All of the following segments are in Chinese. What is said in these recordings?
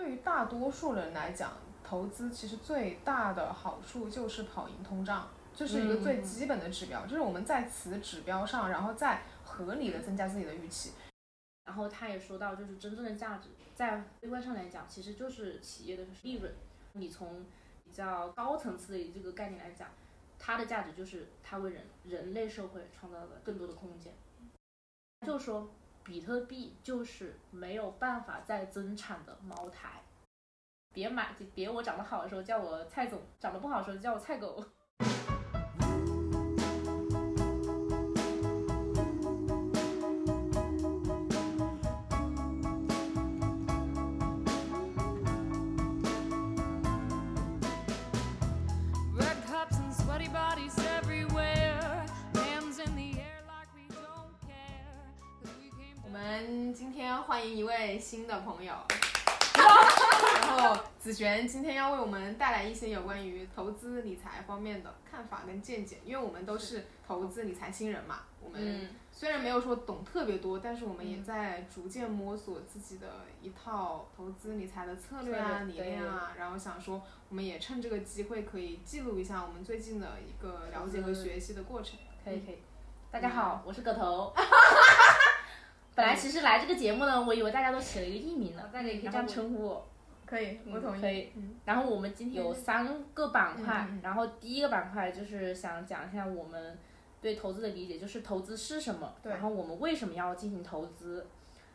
对于大多数人来讲，投资其实最大的好处就是跑赢通胀，这是一个最基本的指标，就是我们在此指标上，然后再合理的增加自己的预期。然后他也说到，就是真正的价值，在微观上来讲，其实就是企业的利润。你从比较高层次的这个概念来讲，它的价值就是它为人人类社会创造了更多的空间。就说比特币就是没有办法再增产的茅台，别买，别我长得好的时候叫我蔡总，长得不好的时候叫我蔡狗。欢迎一位新的朋友，然后子璇今天要为我们带来一些有关于投资理财方面的看法跟见解，因为我们都是投资理财新人嘛，我们虽然没有说懂特别多，但是我们也在逐渐摸索自己的一套投资理财的策略啊、理念啊，然后想说我们也趁这个机会可以记录一下我们最近的一个了解和学习的过程。可以可以，大家好，我是葛头。本来其实来这个节目呢，我以为大家都起了一个艺名呢，大家也可以这样称呼我。可以，我同意。可以。然后我们今天有三个板块，然后第一个板块就是想讲一下我们对投资的理解，就是投资是什么，然后我们为什么要进行投资。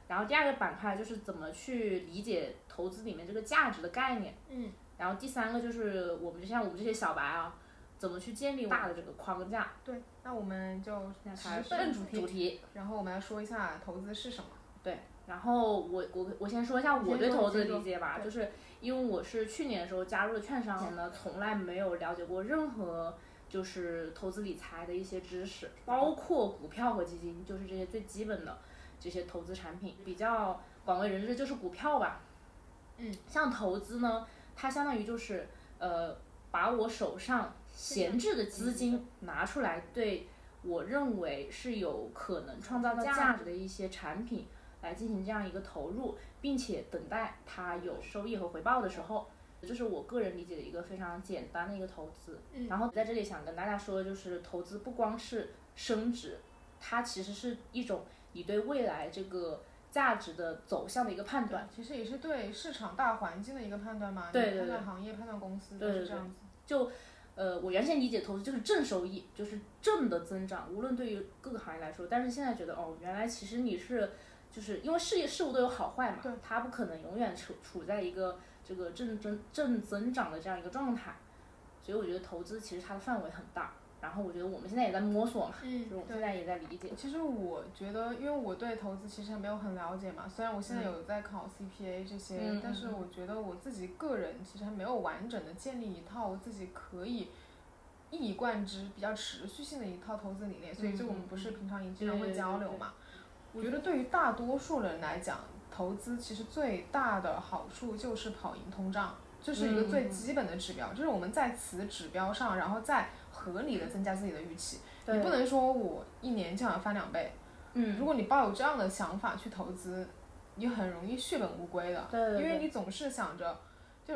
然后第二个板块就是怎么去理解投资里面这个价值的概念。嗯。然后第三个就是我们就像我们这些小白啊。怎么去建立大的这个框架？对，那我们就直奔主题。然后我们来说一下投资是什么。对，然后我我我先说一下我对投资的理解吧，就是因为我是去年的时候加入了券商，呢从来没有了解过任何就是投资理财的一些知识，包括股票和基金，就是这些最基本的这些投资产品，比较广为人知就是股票吧。嗯，像投资呢，它相当于就是呃，把我手上。闲置的资金拿出来，对我认为是有可能创造价值的一些产品来进行这样一个投入，并且等待它有收益和回报的时候，这是我个人理解的一个非常简单的一个投资。然后在这里想跟大家说，就是投资不光是升值，它其实是一种你对未来这个价值的走向的一个判断，其实也是对市场大环境的一个判断嘛。对对对。判断行业、判断公司都是这样子。就。呃，我原先理解投资就是正收益，就是正的增长，无论对于各个行业来说。但是现在觉得，哦，原来其实你是，就是因为事业事物都有好坏嘛，它不可能永远处处在一个这个正增正增长的这样一个状态。所以我觉得投资其实它的范围很大。然后我觉得我们现在也在摸索嘛，嗯，我现在也在理解。其实我觉得，因为我对投资其实还没有很了解嘛，虽然我现在有在考 CPA 这些，但是我觉得我自己个人其实还没有完整的建立一套自己可以一以贯之、比较持续性的一套投资理念，所以就我们不是平常也经常会交流嘛。我觉得对于大多数人来讲，投资其实最大的好处就是跑赢通胀，这是一个最基本的指标，就是我们在此指标上，然后再。合理的增加自己的预期，你不能说我一年就想翻两倍。嗯，如果你抱有这样的想法去投资，你很容易血本无归的。对因为你总是想着，就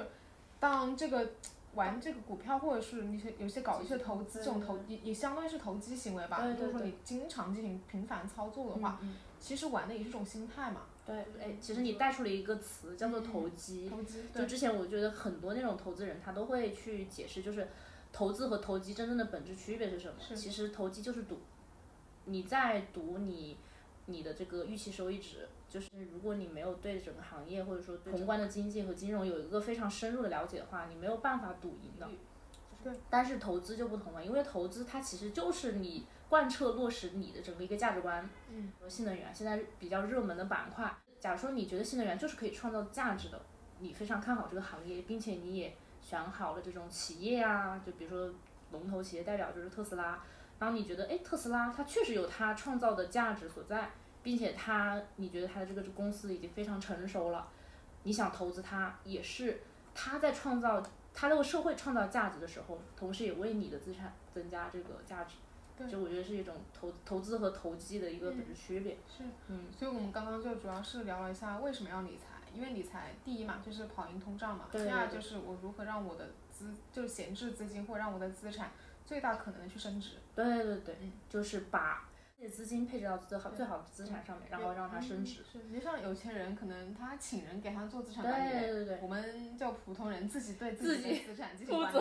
当这个玩这个股票，或者是一些有些搞一些投资，这种投也也相当于是投机行为吧。就是说你经常进行频繁操作的话，其实玩的也是种心态嘛。对，哎，其实你带出了一个词叫做投机。投机。就之前我觉得很多那种投资人，他都会去解释，就是。投资和投机真正的本质区别是什么？其实投机就是赌，你在赌你你的这个预期收益值，就是如果你没有对整个行业或者说宏观的经济和金融有一个非常深入的了解的话，你没有办法赌赢的。对。但是投资就不同了，因为投资它其实就是你贯彻落实你的整个一个价值观。嗯。新能源现在比较热门的板块，假如说你觉得新能源就是可以创造价值的，你非常看好这个行业，并且你也。选好了这种企业啊，就比如说龙头企业代表就是特斯拉，然后你觉得哎，特斯拉它确实有它创造的价值所在，并且它你觉得它的这个公司已经非常成熟了，你想投资它也是它在创造它这个社会创造价值的时候，同时也为你的资产增加这个价值，就我觉得是一种投投资和投机的一个本质区别。是，嗯，所以我们刚刚就主要是聊了一下为什么要理财。因为理财第一嘛就是跑赢通胀嘛，第二就是我如何让我的资就是闲置资金或让我的资产最大可能的去升值。对对对，嗯，就是把这些资金配置到最好最好的资产上面，然后让它升值。是，就像有钱人可能他请人给他做资产管理，对对对，我们叫普通人自己对自己的资产进行管理。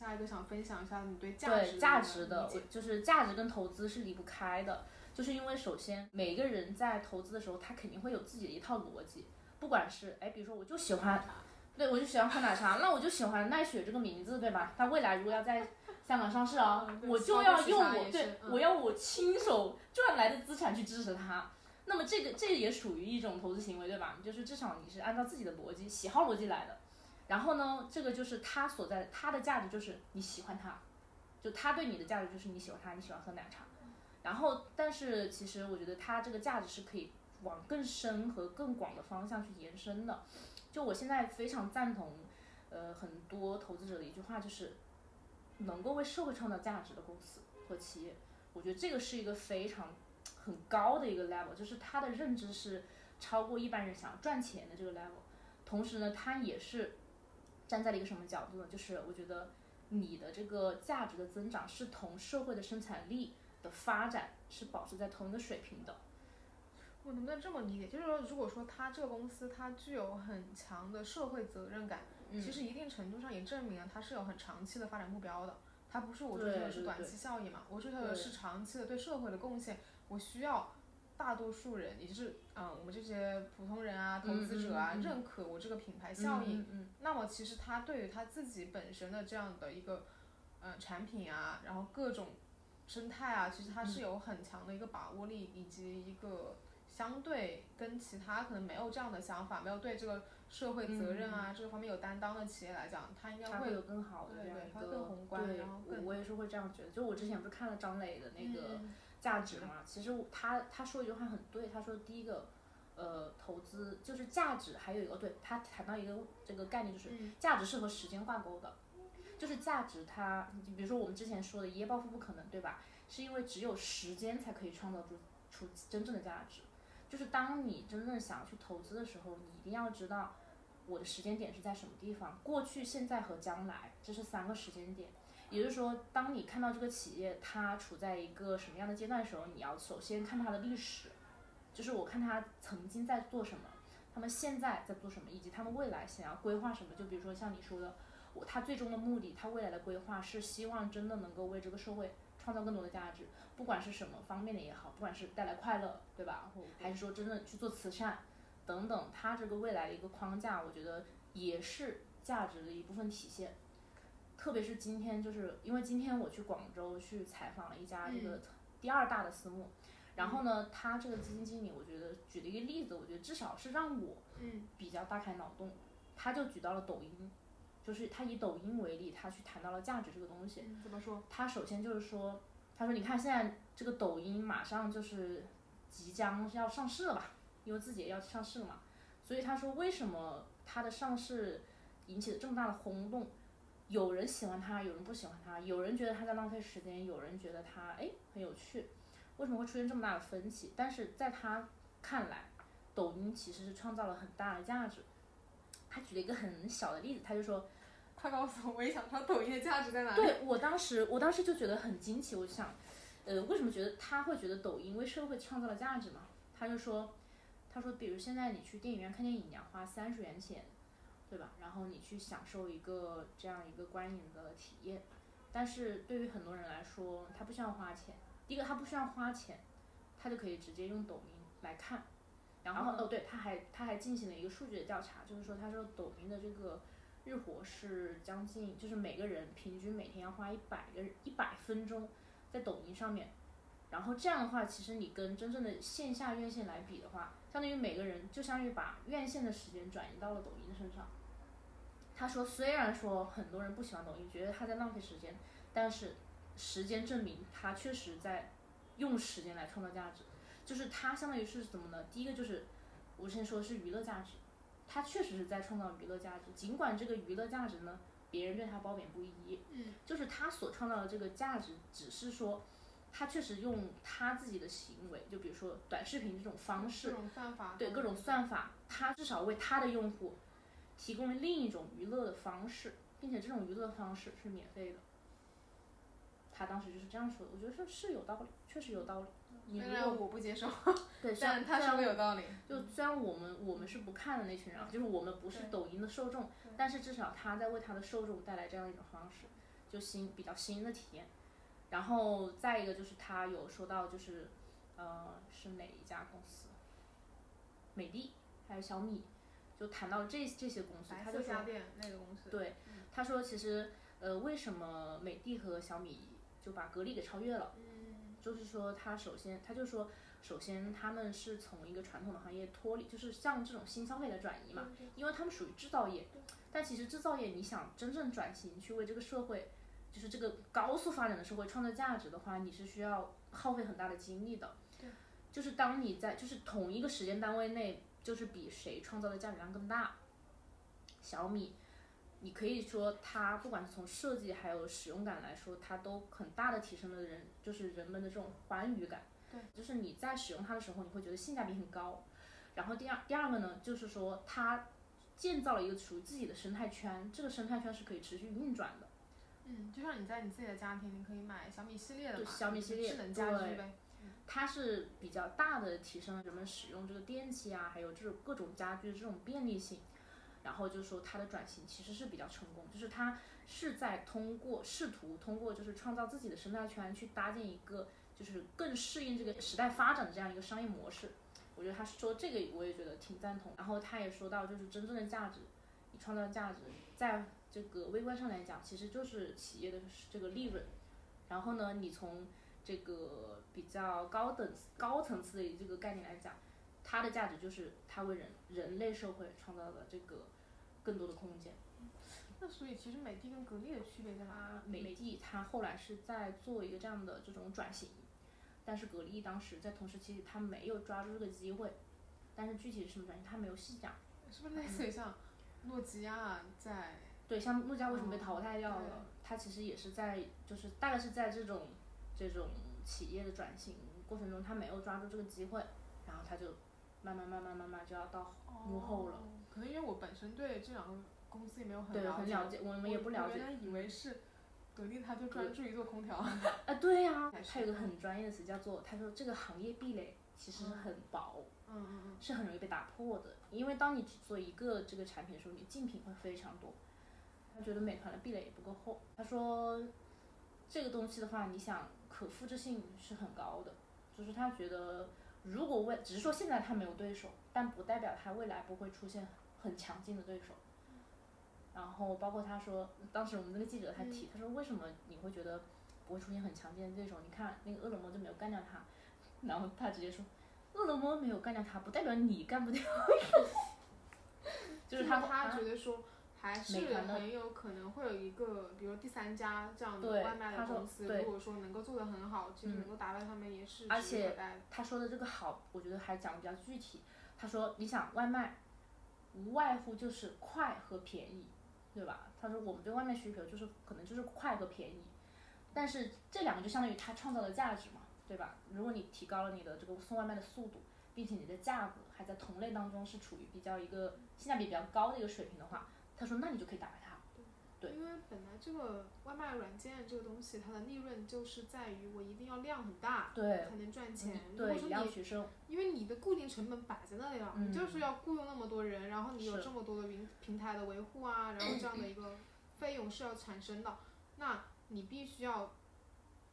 下一个想分享一下你对价值价值的，就是价值跟投资是离不开的。就是因为首先每个人在投资的时候，他肯定会有自己的一套逻辑。不管是哎，比如说我就喜欢，对我就喜欢喝奶茶，那我就喜欢奈雪这个名字，对吧？它未来如果要在香港上市啊，我就要用我对我要我亲手赚来的资产去支持它。那么这个这也属于一种投资行为，对吧？就是至少你是按照自己的逻辑、喜好逻辑来的。然后呢，这个就是它所在它的价值就是你喜欢它，就它对你的价值就是你喜欢它，你喜欢喝奶茶。然后，但是其实我觉得它这个价值是可以往更深和更广的方向去延伸的。就我现在非常赞同，呃，很多投资者的一句话就是，能够为社会创造价值的公司和企业，我觉得这个是一个非常很高的一个 level，就是他的认知是超过一般人想赚钱的这个 level。同时呢，他也是站在了一个什么角度呢？就是我觉得你的这个价值的增长是同社会的生产力。的发展是保持在同一个水平的。我能不能这么理解？就是说，如果说他这个公司它具有很强的社会责任感，其实一定程度上也证明了它是有很长期的发展目标的。它不是我追求的是短期效益嘛？我追求的是长期的对社会的贡献。我需要大多数人，也就是嗯，我们这些普通人啊，投资者啊，认可我这个品牌效应。那么其实他对于他自己本身的这样的一个呃产品啊，然后各种。生态啊，其实它是有很强的一个把握力，以及一个相对跟其他可能没有这样的想法，没有对这个社会责任啊这个方面有担当的企业来讲，它应该会有更好的这样一个更宏观，然后我也是会这样觉得。就我之前不是看了张磊的那个价值嘛，其实他他说一句话很对，他说第一个，呃，投资就是价值，还有一个对他谈到一个这个概念就是价值是和时间挂钩的。就是价值，它，比如说我们之前说的一夜暴富不可能，对吧？是因为只有时间才可以创造出出真正的价值。就是当你真正想要去投资的时候，你一定要知道我的时间点是在什么地方，过去、现在和将来，这是三个时间点。也就是说，当你看到这个企业它处在一个什么样的阶段的时候，你要首先看它的历史，就是我看它曾经在做什么，他们现在在做什么，以及他们未来想要规划什么。就比如说像你说的。我他最终的目的，他未来的规划是希望真的能够为这个社会创造更多的价值，不管是什么方面的也好，不管是带来快乐，对吧？还是说真的去做慈善等等，他这个未来的一个框架，我觉得也是价值的一部分体现。特别是今天，就是因为今天我去广州去采访了一家这个第二大的私募，然后呢，他这个基金经理，我觉得举了一个例子，我觉得至少是让我比较大开脑洞。他就举到了抖音。就是他以抖音为例，他去谈到了价值这个东西。怎么说？他首先就是说，他说你看现在这个抖音马上就是即将要上市了吧，因为自己也要上市了嘛。所以他说为什么他的上市引起了这么大的轰动？有人喜欢他，有人不喜欢他，有人觉得他在浪费时间，有人觉得他哎很有趣。为什么会出现这么大的分歧？但是在他看来，抖音其实是创造了很大的价值。他举了一个很小的例子，他就说，他告诉我，我也想知道抖音的价值在哪里。对我当时，我当时就觉得很惊奇，我就想，呃，为什么觉得他会觉得抖音为社会创造了价值嘛？他就说，他说，比如现在你去电影院看电影，你要花三十元钱，对吧？然后你去享受一个这样一个观影的体验，但是对于很多人来说，他不需要花钱。第一个，他不需要花钱，他就可以直接用抖音来看。然后哦，对，他还他还进行了一个数据的调查，就是说，他说抖音的这个日活是将近，就是每个人平均每天要花一百个一百分钟在抖音上面。然后这样的话，其实你跟真正的线下院线来比的话，相当于每个人就相当于把院线的时间转移到了抖音身上。他说，虽然说很多人不喜欢抖音，觉得他在浪费时间，但是时间证明他确实在用时间来创造价值。就是它相当于是怎么呢？第一个就是我之前说是娱乐价值，它确实是在创造娱乐价值。尽管这个娱乐价值呢，别人对它褒贬不一。嗯。就是它所创造的这个价值，只是说，他确实用他自己的行为，就比如说短视频这种方式，各种算法，对各种算法，他至少为他的用户提供了另一种娱乐的方式，并且这种娱乐方式是免费的。他当时就是这样说的，我觉得是是有道理，确实有道理。虽然我不接受，对，但他说的有道理。就虽然我们我们是不看的那群人，就是我们不是抖音的受众，但是至少他在为他的受众带来这样一种方式，就新比较新的体验。然后再一个就是他有说到就是，呃，是哪一家公司？美的还是小米？就谈到了这这些公司，他就说那个公司。对，他说其实呃，为什么美的和小米就把格力给超越了？就是说，他首先，他就说，首先他们是从一个传统的行业脱离，就是向这种新消费的转移嘛，因为他们属于制造业。但其实制造业，你想真正转型去为这个社会，就是这个高速发展的社会创造价值的话，你是需要耗费很大的精力的。就是当你在，就是同一个时间单位内，就是比谁创造的价值量更大。小米。你可以说它不管是从设计还有使用感来说，它都很大的提升了人就是人们的这种欢愉感。对，就是你在使用它的时候，你会觉得性价比很高。然后第二第二个呢，就是说它建造了一个属于自己的生态圈，这个生态圈是可以持续运转的。嗯，就像你在你自己的家庭，你可以买小米系列的嘛，小米系列智能家居呗。它是比较大的提升了人们使用这个电器啊，还有这种各种家居的这种便利性。然后就说它的转型其实是比较成功，就是它是在通过试图通过就是创造自己的生态圈去搭建一个就是更适应这个时代发展的这样一个商业模式。我觉得他说这个我也觉得挺赞同。然后他也说到就是真正的价值，你创造价值，在这个微观上来讲，其实就是企业的这个利润。然后呢，你从这个比较高等高层次的这个概念来讲。它的价值就是它为人人类社会创造的这个更多的空间。那所以其实美的跟格力的区别在哪？美的它后来是在做一个这样的这种转型，但是格力当时在同时期它没有抓住这个机会，但是具体是什么转型它没有细讲。是不是类似于像诺基亚在？对，像诺基亚为什么被淘汰掉了？它其实也是在就是大概是在这种这种企业的转型过程中，它没有抓住这个机会，然后它就。慢慢慢慢慢慢就要到幕后了。可能因为我本身对这两个公司也没有很了解，我们也不了解。我原来以为是格力，他就专注于做空调。啊，对呀，他有个很专业的词叫做，他说这个行业壁垒其实很薄，嗯嗯嗯，是很容易被打破的。因为当你只做一个这个产品的时候，你竞品会非常多。他觉得美团的壁垒也不够厚。他说这个东西的话，你想可复制性是很高的，就是他觉得。如果未只是说现在他没有对手，但不代表他未来不会出现很强劲的对手。然后包括他说，当时我们那个记者还提，他说为什么你会觉得不会出现很强劲的对手？你看那个饿了么就没有干掉他，然后他直接说，饿了么没有干掉他，不代表你干不掉。就是他他觉得说。还是很有可能会有一个，比如第三家这样的外卖的公司，如果说能够做得很好，其实能够达到他们也是而且他说的这个好，我觉得还讲的比较具体。他说，你想外卖，无外乎就是快和便宜，对吧？他说我们对外卖需求就是可能就是快和便宜，但是这两个就相当于他创造的价值嘛，对吧？如果你提高了你的这个送外卖的速度，并且你的价格还在同类当中是处于比较一个性价比比较高的一个水平的话。他说：“那你就可以打败他。”对，因为本来这个外卖软件这个东西，它的利润就是在于我一定要量很大，对，才能赚钱。对，以量取胜。因为你的固定成本摆在那里了，你就是要雇佣那么多人，然后你有这么多的云平台的维护啊，然后这样的一个 费用是要产生的，那你必须要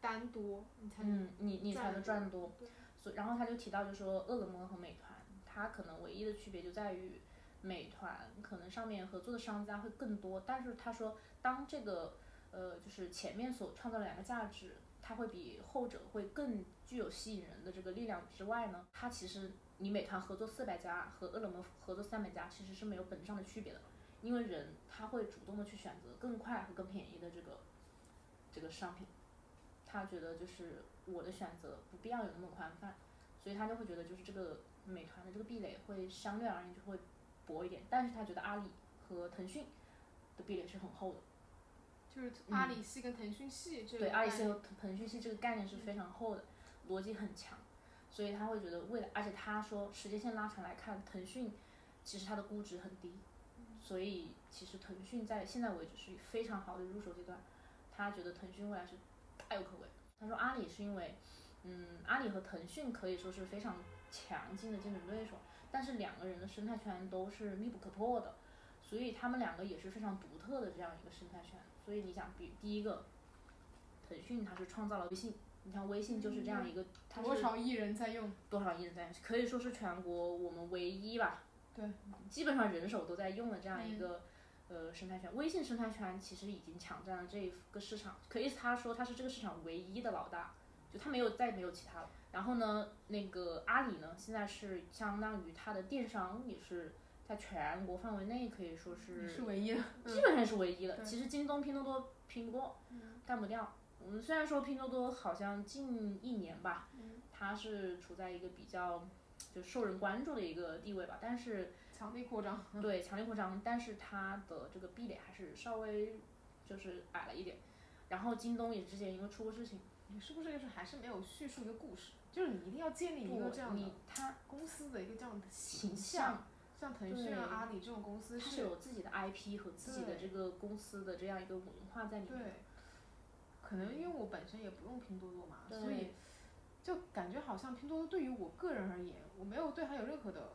单多，你才能嗯，你你才能赚多。对。所然后他就提到，就说饿了么和美团，它可能唯一的区别就在于。美团可能上面合作的商家会更多，但是他说，当这个呃就是前面所创造的两个价值，它会比后者会更具有吸引人的这个力量之外呢，它其实你美团合作四百家和饿了么合作三百家其实是没有本质上的区别的，因为人他会主动的去选择更快和更便宜的这个这个商品，他觉得就是我的选择不必要有那么宽泛，所以他就会觉得就是这个美团的这个壁垒会相对而言就会。薄一点，但是他觉得阿里和腾讯的壁垒是很厚的。就是阿里系跟腾讯系这个对，阿里系和腾讯系这个概念是非常厚的，逻辑很强，所以他会觉得未来，而且他说时间线拉长来看，腾讯其实它的估值很低，所以其实腾讯在现在为止是非常好的入手阶段，他觉得腾讯未来是大有可为。他说阿里是因为，嗯，阿里和腾讯可以说是非常强劲的竞争对手，但是两个人的生态圈都是密不可破的，所以他们两个也是非常独特的这样一个生态圈。所以你想，比第一个，腾讯它是创造了微信，你看微信就是这样一个，它是多少亿人在用？多少亿人在用，可以说是全国我们唯一吧，对，基本上人手都在用的这样一个、呃生态圈。微信生态圈其实已经抢占了这一个市场，可以他说他是这个市场唯一的老大，就他没有再没有其他了。然后呢，那个阿里呢，现在是相当于它的电商也是在全国范围内可以说是是唯一的。基本上是唯一的。对其实京东、拼多多拼不过，干不掉。我们，虽然说拼多多好像近一年吧，它是处在一个比较就受人关注的一个地位吧，但是强力扩张。对强力扩张，但是它的这个壁垒还是稍微就是矮了一点。然后京东也之前因为出过事情，你是不是就是还是没有叙述一个故事？就是你一定要建立一个这样的你它公司的一个这样的形象，象像腾讯啊、阿里这种公司它是是，有自己的 IP 和自己的这个公司的这样一个文化在里面。对，可能因为我本身也不用拼多多嘛，所以就感觉好像拼多多对于我个人而言，我没有对它有任何的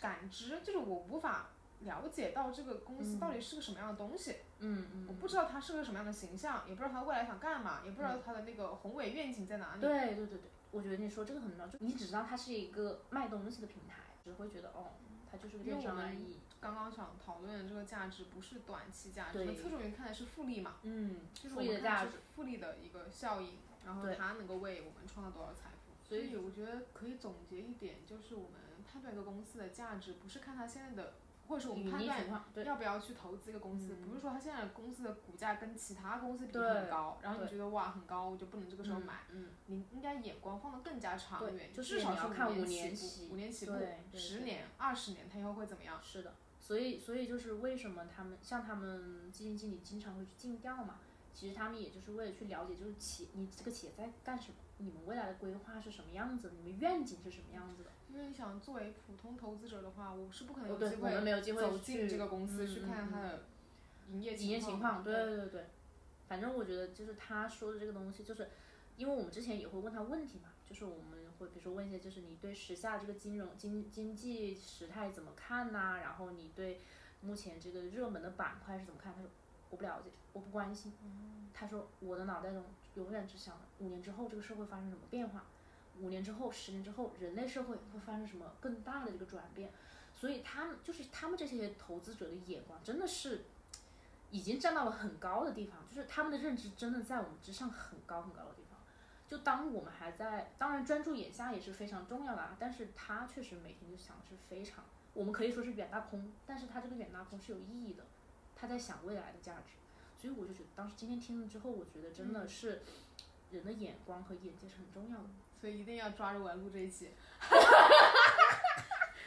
感知，就是我无法了解到这个公司到底是个什么样的东西，嗯嗯。我不知道它是个什么样的形象，也不知道它未来想干嘛，也不知道它的那个宏伟愿景在哪里。对对对对，我觉得你说这个很重要，就你只知道它是一个卖东西的平台，只会觉得哦，它就是个电商而已。刚刚想讨论的这个价值不是短期价值，侧重于看的是复利嘛，嗯，就是复我们看的利的价值是复利的一个效应，然后它能够为我们创造多少财富。所以我觉得可以总结一点，就是我们判断一个公司的价值，不是看它现在的，或者是我们判断要不要去投资一个公司，嗯不是说它现在公司的股价跟其他公司比对很高，然后你觉得哇很高，我就不能这个时候买。嗯，你应该眼光放得更加长远，就至少你要看五五年起起步，五年起步十年、二十年，它以后会怎么样？是的，所以所以就是为什么他们像他们基金经理经常会去尽调嘛，其实他们也就是为了去了解，就是企你这个企业在干什么，你们未来的规划是什么样子，你们愿景是什么样子的。因为你想作为普通投资者的话，我是不可能有机我们没有机会走进这个公司嗯去看它的营业营业情况，对对对对对，反正我觉得就是他说的这个东西，就是因为我们之前也会问他问题嘛，就是我们会比如说问一些，就是你对时下这个金融经经济时态怎么看呐、然后你对目前这个热门的板块是怎么看？他说我不了解，我不关心。他说我的脑袋中永远只想五年之后这个社会发生什么变化，五年之后、十年之后人类社会会发生什么更大的这个转变。所以他们就是他们这些投资者的眼光真的是已经站到了很高的地方，就是他们的认知真的在我们之上很高很高的地方。就当我们还在，当然专注眼下也是非常重要的啊，但是他确实每天就想的是非常，我们可以说是远大空，但是他这个远大空是有意义的，他在想未来的价值。所以我就觉得，当时今天听了之后，我觉得真的是人的眼光和眼界是很重要的。所以一定要抓住我录这一期。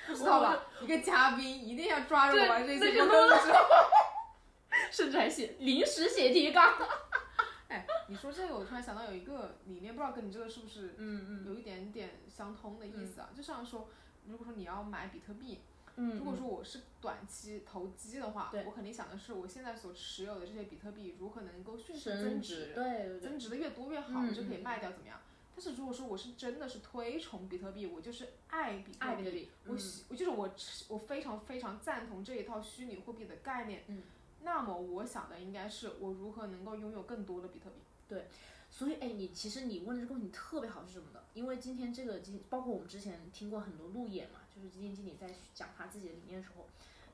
不知道吧？一个嘉宾一定要抓住我玩这一期对播客录制。甚至还写临时写提纲。哎，你说这个，我突然想到有一个理念，不知道跟你这个是不是嗯嗯有一点点相通的意思啊？就像说，如果说你要买比特币，嗯，如果说我是短期投机的话对，我肯定想的是我现在所持有的这些比特币如何能够迅速增值，对增值的越多越好，就可以嗯卖掉，怎么样？但是如果说我是真的是推崇比特币，我就是爱比特爱比特币，我喜我就是我我非常非常赞同这一套虚拟货币的概念。嗯，那么我想的应该是我如何能够拥有更多的比特币。对所以，哎，你其实你问的这个问题特别好是什么的？因为今天这个基，包括我们之前听过很多路演嘛，就是基金经理在讲他自己的理念的时候，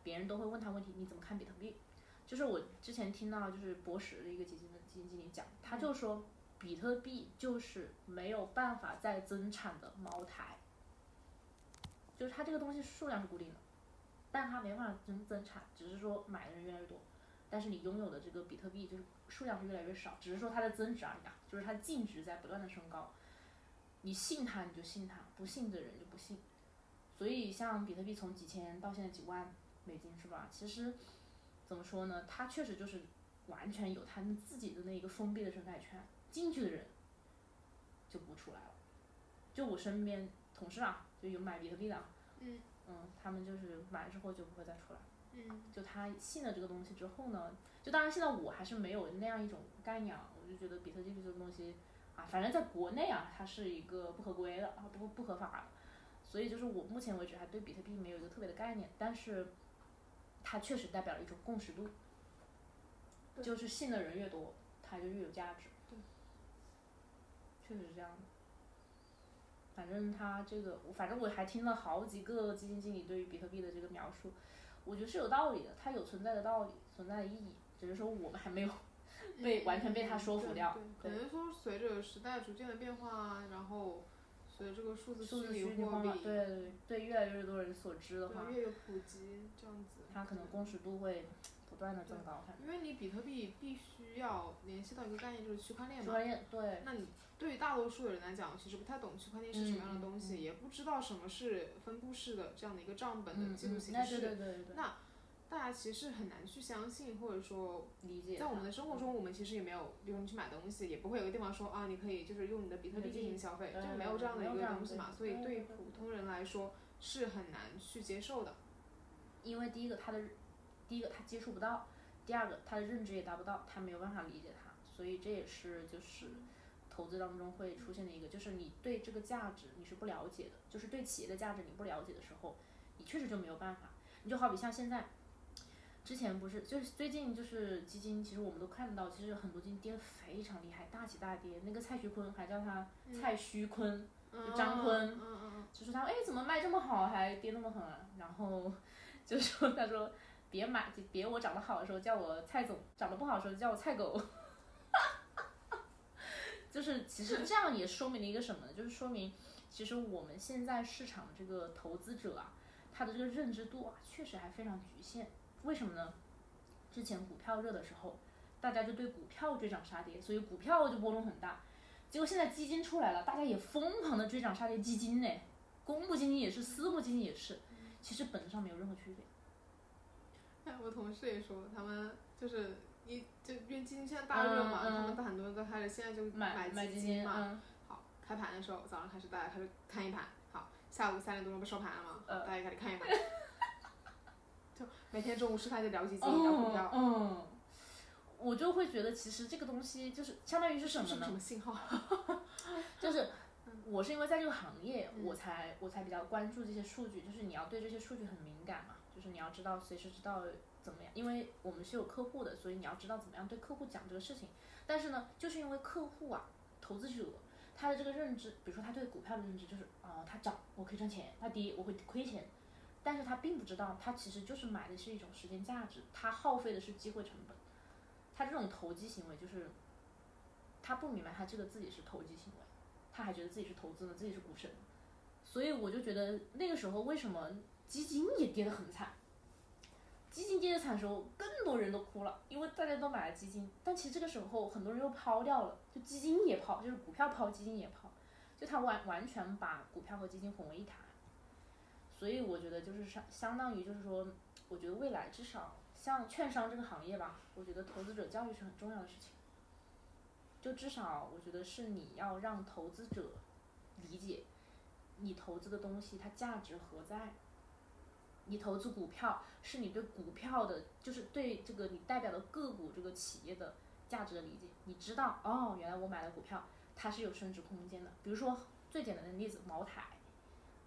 别人都会问他问题，你怎么看比特币？就是我之前听到就是博时的一个基金的基金经理讲，他就说比特币就是没有办法再增产的茅台，就是它这个东西数量是固定的，但它没办法增增产，只是说买的人越来越多。但是你拥有的这个比特币就是数量是越来越少，只是说它的增值而已啊，就是它的净值在不断的升高。你信它你就信它，不信的人就不信。所以像比特币从几千到现在几万美金是吧？其实怎么说呢？它确实就是完全有他们自己的那一个封闭的生态圈，进去的人就不出来了。就我身边同事啊，就有买比特币的，嗯嗯，他们就是买之后就不会再出来。嗯就他信了这个东西之后呢，就当然现在我还是没有那样一种概念啊，我就觉得比特币这个东西啊，反正在国内啊，它是一个不合规的啊，不不合法的，所以就是我目前为止还对比特币没有一个特别的概念，但是它确实代表了一种共识度，就是信的人越多，它就越有价值。对，确实是这样的。反正他这个，我反正我还听了好几个基金经理对于比特币的这个描述，我觉得是有道理的，它有存在的道理，存在的意义，只是说我们还没有被完全被他说服掉。对，可能说随着时代逐渐的变化，然后随着这个数字数字虚虚拟货币对对对，越来越多人所知的话对，越有普及这样子，它可能共识度会不断的增高。它因为你比特币必须要联系到一个概念，就是区块链嘛。区块链对，那你对于大多数的人来讲，其实不太懂区块链是什么样的东西，也不知道什么是分布式的这样的一个账本嗯的记录形式。对对对对对，大家其实很难去相信，或者说理解。在我们的生活中，我们其实也没有，比如你去买东西，也不会有个地方说啊，你可以就是用你的比特币进行消费，对就没有这样的一个东西嘛，所以对于对对普通人来说是很难去接受的。因为第一个它的，第一个他接触不到，第二个他的认知也达不到，他没有办法理解它，所以这也是就是投资当中会出现的一个，就是你对这个价值你是不了解的，就是对企业的价值你不了解的时候，你确实就没有办法。你就好比像现在，之前不是就是最近就是基金，其实我们都看到，其实很多基金跌得非常厉害，大起大跌。那个蔡徐坤还叫他蔡徐坤，嗯张坤嗯嗯嗯就说他哎怎么卖这么好还跌那么狠啊？然后 就说他说别买就别我长得好的时候叫我蔡总，长得不好的时候叫我蔡狗。就是其实这样也说明了一个什么呢？就是说明其实我们现在市场这个投资者啊，他的这个认知度啊确实还非常局限。为什么呢？之前股票热的时候，大家就对股票追涨杀跌，所以股票就波动很大。结果现在基金出来了，大家也疯狂的追涨杀跌基金呢，公募基金也是，私募基金也是，其实本质上没有任何区别。哎，我同事也说，他们就是一就因为基金现在大热嘛，嗯嗯他们很多人都开始现在就买基基金嘛。嗯好，开盘的时候早上开始大家开始看一盘，好，下午三点多钟不收盘了吗，呃大家开始看一盘，就每天中午吃饭就聊基金聊股票，嗯，我就会觉得其实这个东西就是相当于是什么呢是什？么信号？就是我是因为在这个行业，嗯我才我才比较关注这些数据，就是你要对这些数据很敏感嘛，就是你要知道随时知道怎么样，因为我们是有客户的，所以你要知道怎么样对客户讲这个事情。但是呢，就是因为客户啊，投资者他的这个认知，比如说他对股票的认知就是啊、它涨我可以赚钱，它跌我会亏钱。但是他并不知道，他其实就是买的是一种时间价值，他耗费的是机会成本。他这种投机行为就是，他不明白他这个自己是投机行为，他还觉得自己是投资呢，自己是股神，所以我就觉得那个时候为什么基金也跌得很惨，基金跌得惨的时候，更多人都哭了，因为大家都买了基金，但其实这个时候很多人又抛掉了，就基金也抛，就是股票抛，基金也抛，就他完完全把股票和基金混为一谈，所以我觉得就是相相当于就是说，我觉得未来至少像券商这个行业吧，我觉得投资者教育是很重要的事情。就至少我觉得是你要让投资者理解，你投资的东西它价值何在。你投资股票是你对股票的，就是对这个你代表的个股这个企业的价值的理解。你知道哦，原来我买的股票它是有升值空间的。比如说最简单的例子，茅台，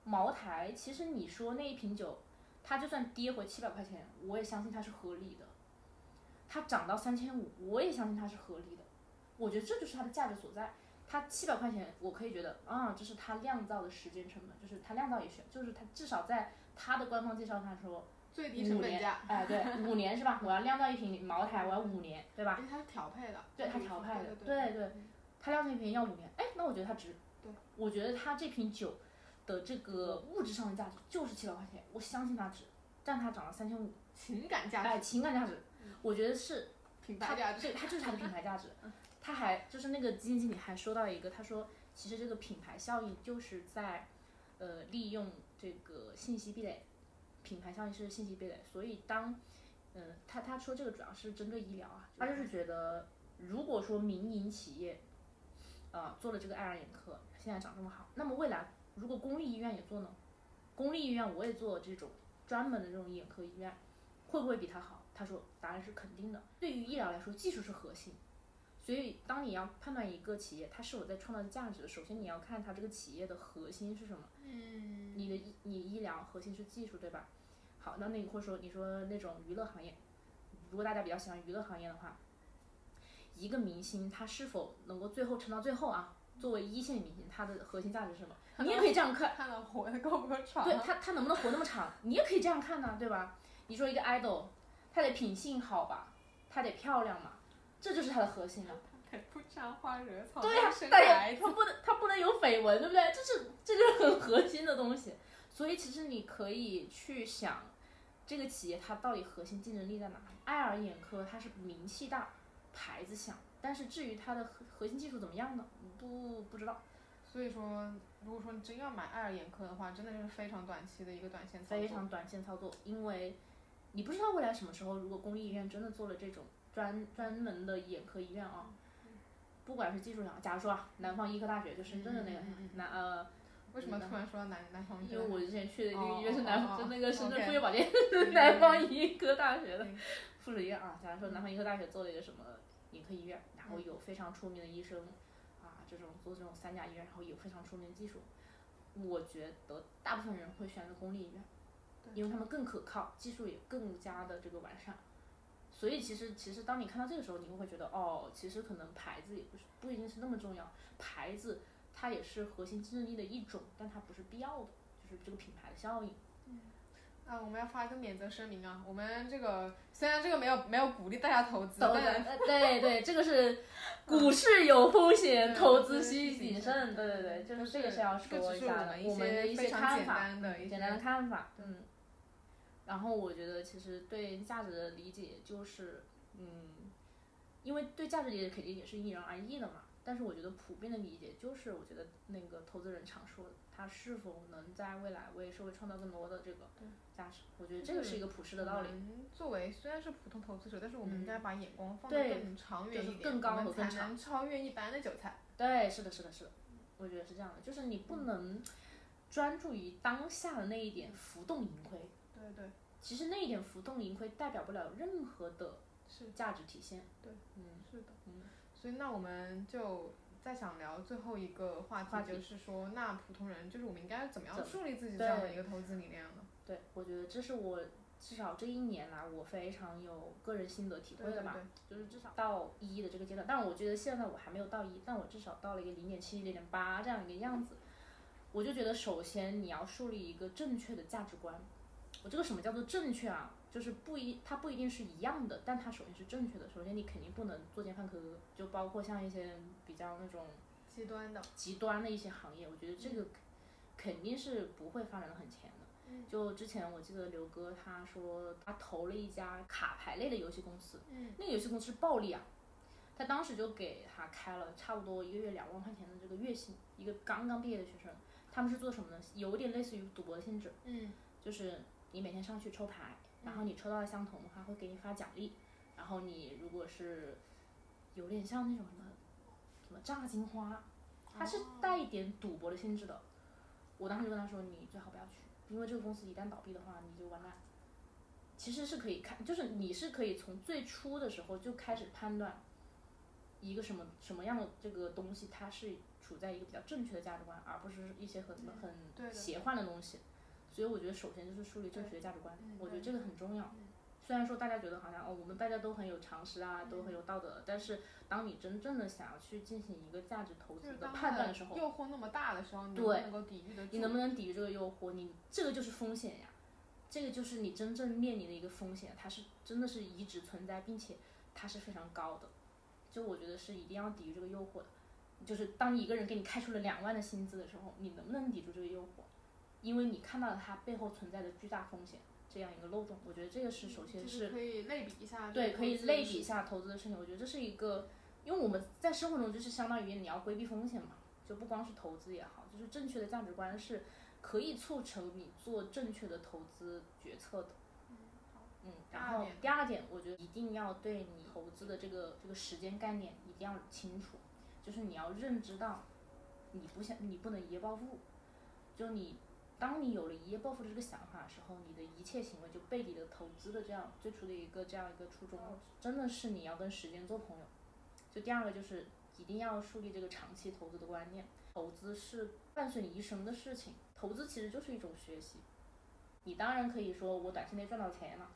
茅台其实你说那一瓶酒，它就算跌回七百块钱，我也相信它是合理的。它涨到三千五，我也相信它是合理的。我觉得这就是它的价值所在。它七百块钱，我可以觉得啊，这是它酿造的时间成本，就是它酿造也需要，就是它至少在它的官方介绍上说最低成五年，本价，哎，对，五年是吧？我要酿造一瓶茅台，我要五年，对吧？因为它是调配的，对它调配的对对对它酿造一瓶要五年，哎，那我觉得它值。对，我觉得它这瓶酒的这个物质上的价值就是七百块钱，我相信它值，但它涨了三千五，情感价值、哎，情感价值，我觉得是品牌价值，对，它就是它的品牌价值。他还就是那个基金经理还说到一个，他说其实这个品牌效应就是在，呃，利用这个信息壁垒，品牌效应是信息壁垒，所以当嗯，他他说这个主要是针对医疗啊，他就是觉得如果说民营企业，呃，做了这个爱尔眼科，现在长这么好，那么未来如果公立医院也做呢？公立医院我也做这种专门的这种眼科医院，会不会比它好？他说答案是肯定的。对于医疗来说，技术是核心，所以当你要判断一个企业它是否在创造价值，首先你要看它这个企业的核心是什么。嗯，你的医你医疗核心是技术，对吧？好，那那或者说你说那种娱乐行业，如果大家比较喜欢娱乐行业的话，一个明星他是否能够最后撑到最后啊？作为一线明星，他的核心价值是什么？你也可以这样看，看到活得够不够长？对他，他能不能活那么长？你也可以这样看呢，对吧？你说一个 idol，他得品性好吧，他得漂亮嘛，这就是它的核心啊。得不沾花惹草，对呀，对，他不能，他不能有绯闻，对不对？这是，这就是很核心的东西。所以其实你可以去想，这个企业它到底核心竞争力在哪里？爱尔眼科它是名气大，牌子响，但是至于它的核核心技术怎么样呢？不不知道。所以说，如果说你真要买爱尔眼科的话，真的就是非常短期的一个短线操作。非常短线操作，因为你不知道未来什么时候，如果公立医院真的做了这种专专门的眼科医院啊，不管是技术上，假如说啊，南方医科大学就深圳的那个南呃。为什么突然说到南南方？因为我之前去的那个医院是南，就那个深圳妇幼保健 南方医科大学的附属医院啊。假如说南方医科大学做了一个什么眼科医院，然后有非常出名的医生啊，这种做这种三甲医院，然后有非常出名的技术，我觉得大部分人会选择公立医院，因为他们更可靠，技术也更加的这个完善。所以其实其实当你看到这个时候，你会会觉得哦，其实可能牌子也不是不一定是那么重要，牌子。它也是核心竞争力的一种，但它不是必要的，就是这个品牌的效应。嗯，啊，我们要发一个免责声明啊，我们这个虽然这个没有没有鼓励大家投资，但 对对，这个是股市有风险，投资需谨慎。对对对，就是这个是要说一下的，我们的一些看法，简单的看法。嗯。然后我觉得其实对价值的理解就是，嗯，因为对价值理解肯定也是因人而异的嘛。但是我觉得普遍的理解就是，我觉得那个投资人常说的，他是否能在未来为社会创造更多的这个价值？我觉得这个是一个普世的道理。作为虽然是普通投资者，但是我们应该把眼光放得更长远一点，更高和更长，超越一般的韭菜。对，是的，是的，是的，我觉得是这样的，就是你不能专注于当下的那一点浮动盈亏。对对。其实那一点浮动盈亏代表不了任何的是价值体现。对，嗯，是的，嗯。所以那我们就再想聊最后一个话题，就是说，那普通人就是我们应该怎么样树立自己这样的一个投资理念呢？对，我觉得这是我至少这一年来我非常有个人心得体会的吧，就是至少到一的这个阶段，但我觉得现在我还没有到一，但我至少到了一个零点七、零点八这样一个样子，我就觉得首先你要树立一个正确的价值观。我这个什么叫做正确啊？就是不一，它不一定是一样的，但它首先是正确的。首先你肯定不能作奸犯科，就包括像一些比较那种极端的、极端的一些行业，我觉得这个肯定是不会发展的很前的。就之前我记得刘哥他说他投了一家卡牌类的游戏公司，那个游戏公司是暴利啊，他当时就给他开了差不多一个月两万块钱的这个月薪，一个刚刚毕业的学生，他们是做什么呢？有点类似于赌博的性质，嗯，就是。你每天上去抽牌，然后你抽到的相同的话会给你发奖励，然后你如果是有点像那种什么什么炸金花，它是带一点赌博的性质的。我当时就跟他说，你最好不要去，因为这个公司一旦倒闭的话，你就完蛋。其实是可以看，就是你是可以从最初的时候就开始判断一个什么什么样的这个东西，它是处在一个比较正确的价值观，而不是一些很很邪幻的东西。所以我觉得首先就是树立正确的价值观，我觉得这个很重要。虽然说大家觉得好像哦，我们大家都很有常识啊，都很有道德，但是当你真正的想要去进行一个价值投资的判断的时候，诱惑那么大的时候，你能够抵御得住？你能不能抵御这个诱惑？你这个就是风险呀，这个就是你真正面临的一个风险，它是真的是一直存在，并且它是非常高的。就我觉得是一定要抵御这个诱惑的。就是当一个人给你开出了两万的薪资的时候，你能不能抵住这个诱惑？因为你看到了它背后存在的巨大风险，这样一个漏洞，我觉得这个是首先是可以类比一下，对，可以类比一下投资的事情。我觉得这是一个，因为我们在生活中就是相当于你要规避风险嘛，就不光是投资也好，就是正确的价值观是可以促成你做正确的投资决策的。嗯，然后第二点，我觉得一定要对你投资的这个这个时间概念一定要清楚，就是你要认知到，你不想你不能一夜暴富，就你当你有了一夜暴富的这个想法的时候，你的一切行为就背离了投资的这样最初的一个这样一个初衷，真的是你要跟时间做朋友。就第二个就是一定要树立这个长期投资的观念，投资是伴随你一生的事情，投资其实就是一种学习。你当然可以说我短期内赚到钱了，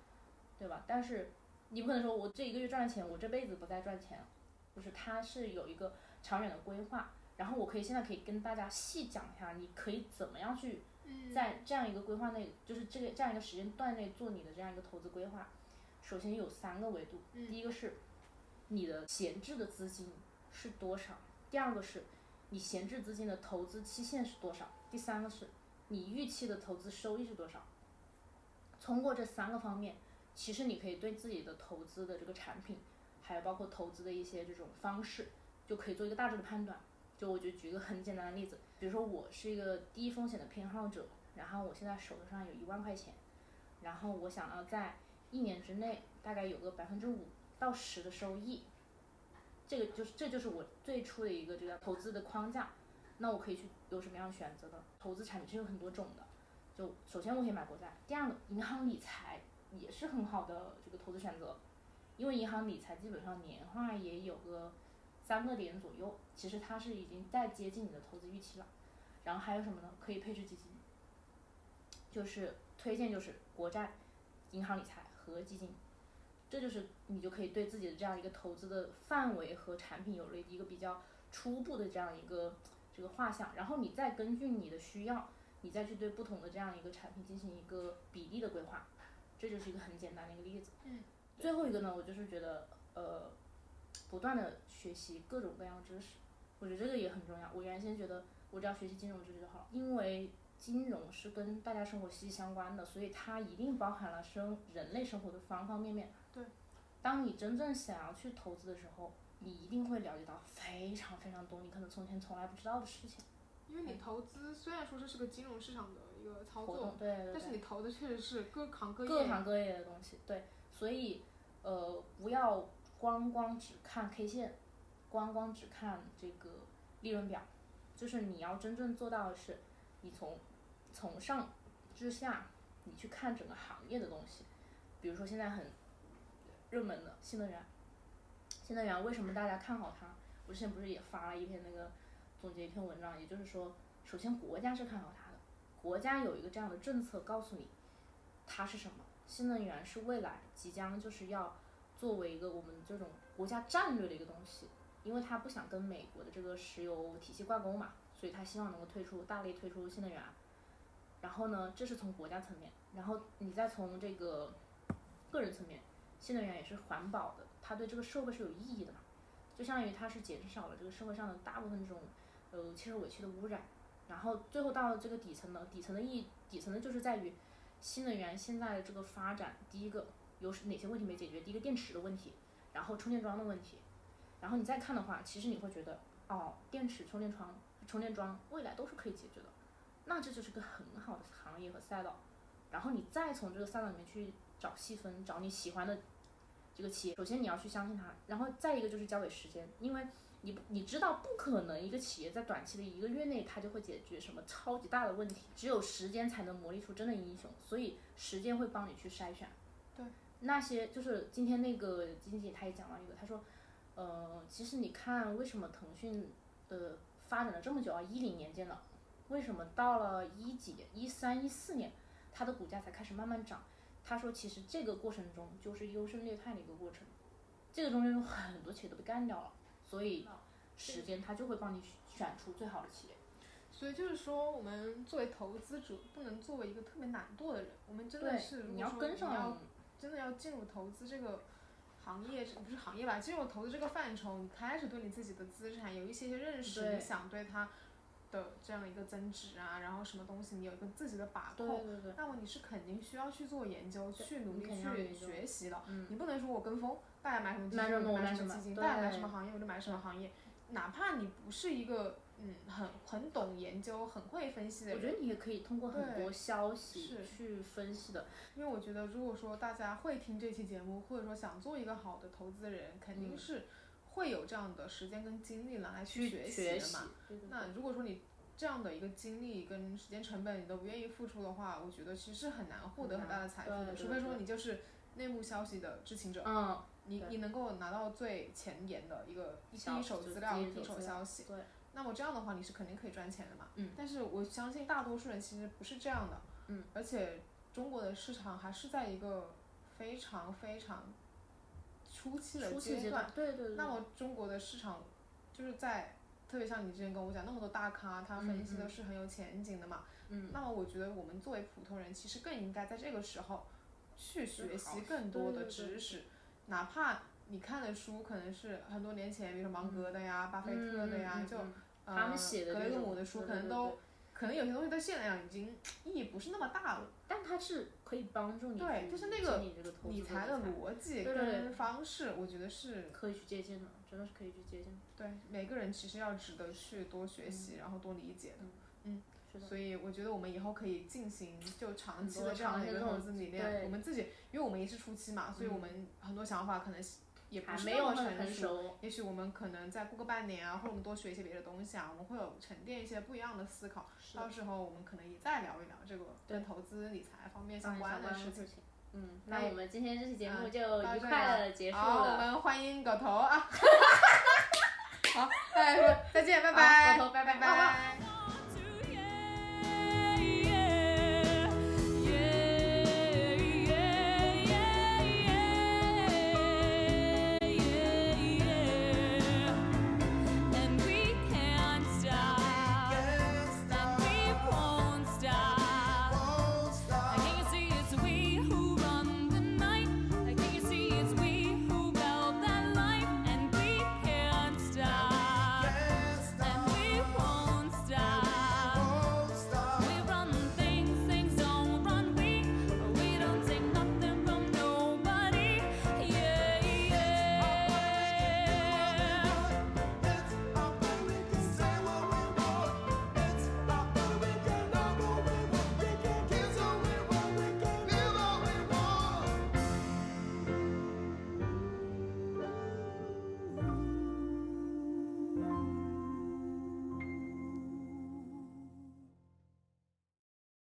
对吧？但是你不可能说我这一个月赚了钱，我这辈子不再赚钱了，就是它是有一个长远的规划。然后我可以现在可以跟大家细讲一下，你可以怎么样去在这样一个规划内，就是这个这样一个时间段内做你的这样一个投资规划。首先有三个维度，第一个是你的闲置的资金是多少，第二个是你闲置资金的投资期限是多少，第三个是你预期的投资收益是多少。通过这三个方面，其实你可以对自己的投资的这个产品，还有包括投资的一些这种方式，就可以做一个大致的判断。就我就举个很简单的例子，比如说我是一个低风险的偏好者，然后我现在手头上有一万块钱，然后我想要在一年之内大概有个百分之五到十的收益，这个就是这就是我最初的一个这个投资的框架。那我可以去有什么样的选择呢？投资产品是有很多种的。就首先我可以买国债，第二个银行理财也是很好的这个投资选择，因为银行理财基本上年化也有个三个点左右，其实它是已经在接近你的投资预期了。然后还有什么呢？可以配置基金，就是推荐就是国债、银行理财和基金，这就是你就可以对自己的这样一个投资的范围和产品有了一个比较初步的这样一个这个画像，然后你再根据你的需要。你再去对不同的这样一个产品进行一个比例的规划，这就是一个很简单的一个例子。嗯。最后一个呢，我就是觉得，呃，不断的学习各种各样知识，我觉得这个也很重要。我原先觉得我只要学习金融知识就好，因为金融是跟大家生活息息相关的，所以它一定包含了生人类生活的方方面面。对。当你真正想要去投资的时候，你一定会了解到非常非常多你可能从前从来不知道的事情。因为你投资虽然说这是个金融市场的一个操作，对对对，但是你投的确实是各行各业各行各业的东西，对，所以呃不要光光只看 K 线，光光只看这个利润表，就是你要真正做到的是，你从从上至下，你去看整个行业的东西，比如说现在很热门的新能源，新能源为什么大家看好它？我之前不是也发了一篇那个。总结一篇文章，也就是说，首先国家是看好它的，国家有一个这样的政策告诉你，它是什么？新能源是未来即将就是要作为一个我们这种国家战略的一个东西，因为他不想跟美国的这个石油体系挂钩嘛，所以他希望能够推出大力推出新能源。然后呢，这是从国家层面，然后你再从这个个人层面，新能源也是环保的，它对这个社会是有意义的嘛，就相当于它是减少了这个社会上的大部分这种。呃，汽车尾气的污染，然后最后到了这个底层呢，底层的意义底层的就是在于新能源现在的这个发展，第一个有哪些问题没解决？第一个电池的问题，然后充电桩的问题，然后你再看的话，其实你会觉得，哦，电池、充电桩、充电桩未来都是可以解决的，那这就是个很好的行业和赛道，然后你再从这个赛道里面去找细分，找你喜欢的这个企业，首先你要去相信它，然后再一个就是交给时间，因为。你你知道不可能一个企业在短期的一个月内它就会解决什么超级大的问题，只有时间才能磨砺出真的英雄，所以时间会帮你去筛选。对，那些就是今天那个经济他也讲了一个，他说，呃，其实你看为什么腾讯呃发展了这么久啊，一零年建的，为什么到了一几一三一四年它的股价才开始慢慢涨？他说其实这个过程中就是优胜劣汰的一个过程，这个中间有很多企业都被干掉了。所以，时间它就会帮你选出最好的企业。所以就是说，我们作为投资者，不能作为一个特别懒惰的人。我们真的是，你要跟上，真的要进入投资这个行业，不是行业吧？进入投资这个范畴，你开始对你自己的资产有一些些认识，你想对它的这样一个增值啊，然后什么东西你有一个自己的把控，那么你是肯定需要去做研究，去努力去学习的。你不能说我跟风。大家买什么基金我就买什么基金，大家买什么行业我就买什么行业，哪怕你不是一个嗯，很很懂研究，很会分析的人。我觉得你也可以通过很多消息去分析的。因为我觉得，如果说大家会听这期节目，或者说想做一个好的投资人，肯定是会有这样的时间跟精力拿来去学学习的嘛。对对对那如果说你这样的一个精力跟时间成本你都不愿意付出的话，我觉得其实是很难获得很大的财富的，除非说你就是内幕消息的知情者，嗯，你你能够拿到最前沿的一个第一手资料、第一手消息。对，那么这样的话，你是肯定可以赚钱的嘛。嗯。但是我相信大多数人其实不是这样的。嗯。而且中国的市场还是在一个非常非常初期的阶段。段，对对对。那么中国的市场就是在，特别像你之前跟我讲那么多大咖，他分析的是很有前景的嘛。嗯。那么我觉得我们作为普通人，其实更应该在这个时候去学习更多的对对对知识，哪怕你看的书可能是很多年前，比如说芒格的呀、巴菲特的呀，就他们写的格雷厄姆的书，可能都对可能有些东西到现在讲已经意义不是那么大了。但它是可以帮助你对就是那个理财的逻辑跟方式，我觉得是可以去借鉴的，真的是可以去借鉴的。对每个人其实要值得去多学习，然后多理解的。嗯。所以我觉得我们以后可以进行就长期的这样的一个投资理念。我们自己，因为我们也是初期嘛，所以我们很多想法可能也不是那么没有成成熟，也许我们可能再过个半年啊，或者我们多学一些别的东西啊，我们会有沉淀一些不一样的思考。到时候我们可能也再聊一聊这个跟投资理财方面相关的事情。嗯，那那我们今天这期节目嗯就愉快了的结束好，我。们欢迎狗头啊！好，大家说再见，拜好拜，狗头拜拜拜拜。